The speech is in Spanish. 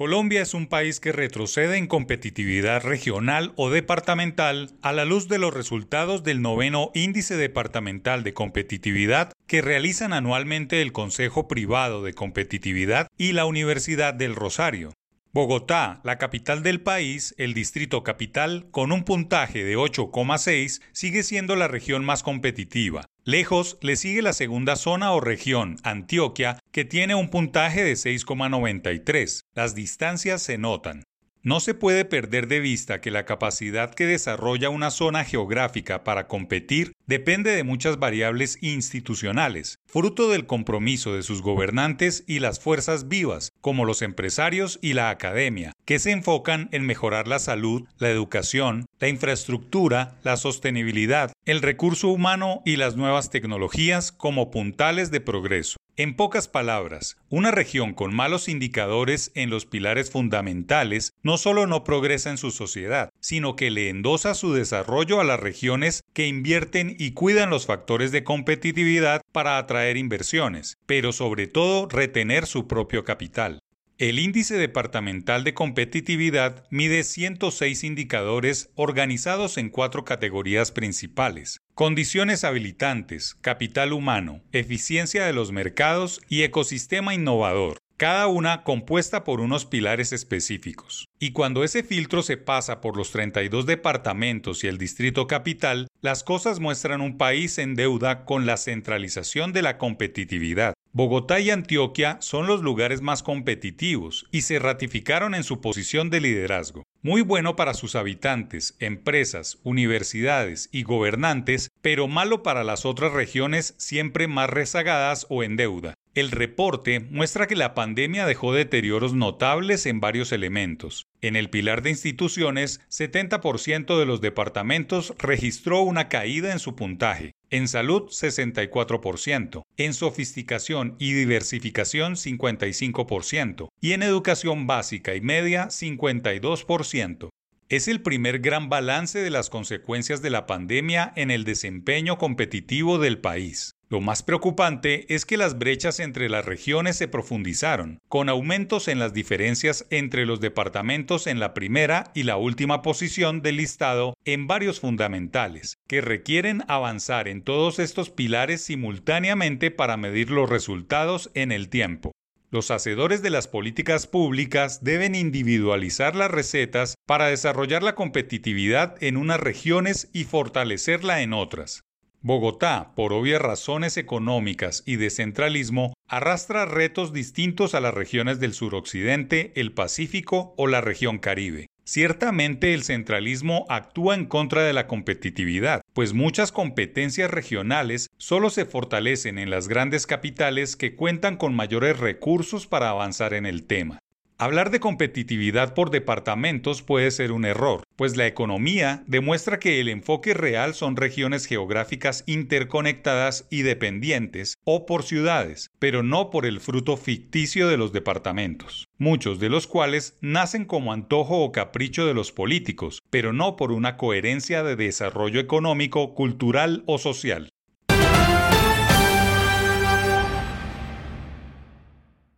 Colombia es un país que retrocede en competitividad regional o departamental a la luz de los resultados del noveno Índice Departamental de Competitividad que realizan anualmente el Consejo Privado de Competitividad y la Universidad del Rosario. Bogotá, la capital del país, el distrito capital, con un puntaje de 8,6, sigue siendo la región más competitiva. Lejos le sigue la segunda zona o región, Antioquia, que tiene un puntaje de 6,93. Las distancias se notan. No se puede perder de vista que la capacidad que desarrolla una zona geográfica para competir depende de muchas variables institucionales, fruto del compromiso de sus gobernantes y las fuerzas vivas, como los empresarios y la academia, que se enfocan en mejorar la salud, la educación, la infraestructura, la sostenibilidad, el recurso humano y las nuevas tecnologías como puntales de progreso. En pocas palabras, una región con malos indicadores en los pilares fundamentales no solo no progresa en su sociedad, sino que le endosa su desarrollo a las regiones que invierten y cuidan los factores de competitividad para atraer inversiones, pero sobre todo retener su propio capital. El índice departamental de competitividad mide 106 indicadores organizados en cuatro categorías principales. Condiciones habilitantes, capital humano, eficiencia de los mercados y ecosistema innovador cada una compuesta por unos pilares específicos. Y cuando ese filtro se pasa por los 32 departamentos y el distrito capital, las cosas muestran un país en deuda con la centralización de la competitividad. Bogotá y Antioquia son los lugares más competitivos y se ratificaron en su posición de liderazgo. Muy bueno para sus habitantes, empresas, universidades y gobernantes, pero malo para las otras regiones siempre más rezagadas o en deuda. El reporte muestra que la pandemia dejó deterioros notables en varios elementos. En el pilar de instituciones, 70% de los departamentos registró una caída en su puntaje. En salud, 64%. En sofisticación y diversificación, 55%. Y en educación básica y media, 52%. Es el primer gran balance de las consecuencias de la pandemia en el desempeño competitivo del país. Lo más preocupante es que las brechas entre las regiones se profundizaron, con aumentos en las diferencias entre los departamentos en la primera y la última posición del listado en varios fundamentales, que requieren avanzar en todos estos pilares simultáneamente para medir los resultados en el tiempo. Los hacedores de las políticas públicas deben individualizar las recetas para desarrollar la competitividad en unas regiones y fortalecerla en otras. Bogotá, por obvias razones económicas y de centralismo, arrastra retos distintos a las regiones del suroccidente, el Pacífico o la región Caribe. Ciertamente el centralismo actúa en contra de la competitividad, pues muchas competencias regionales solo se fortalecen en las grandes capitales que cuentan con mayores recursos para avanzar en el tema. Hablar de competitividad por departamentos puede ser un error, pues la economía demuestra que el enfoque real son regiones geográficas interconectadas y dependientes, o por ciudades, pero no por el fruto ficticio de los departamentos, muchos de los cuales nacen como antojo o capricho de los políticos, pero no por una coherencia de desarrollo económico, cultural o social.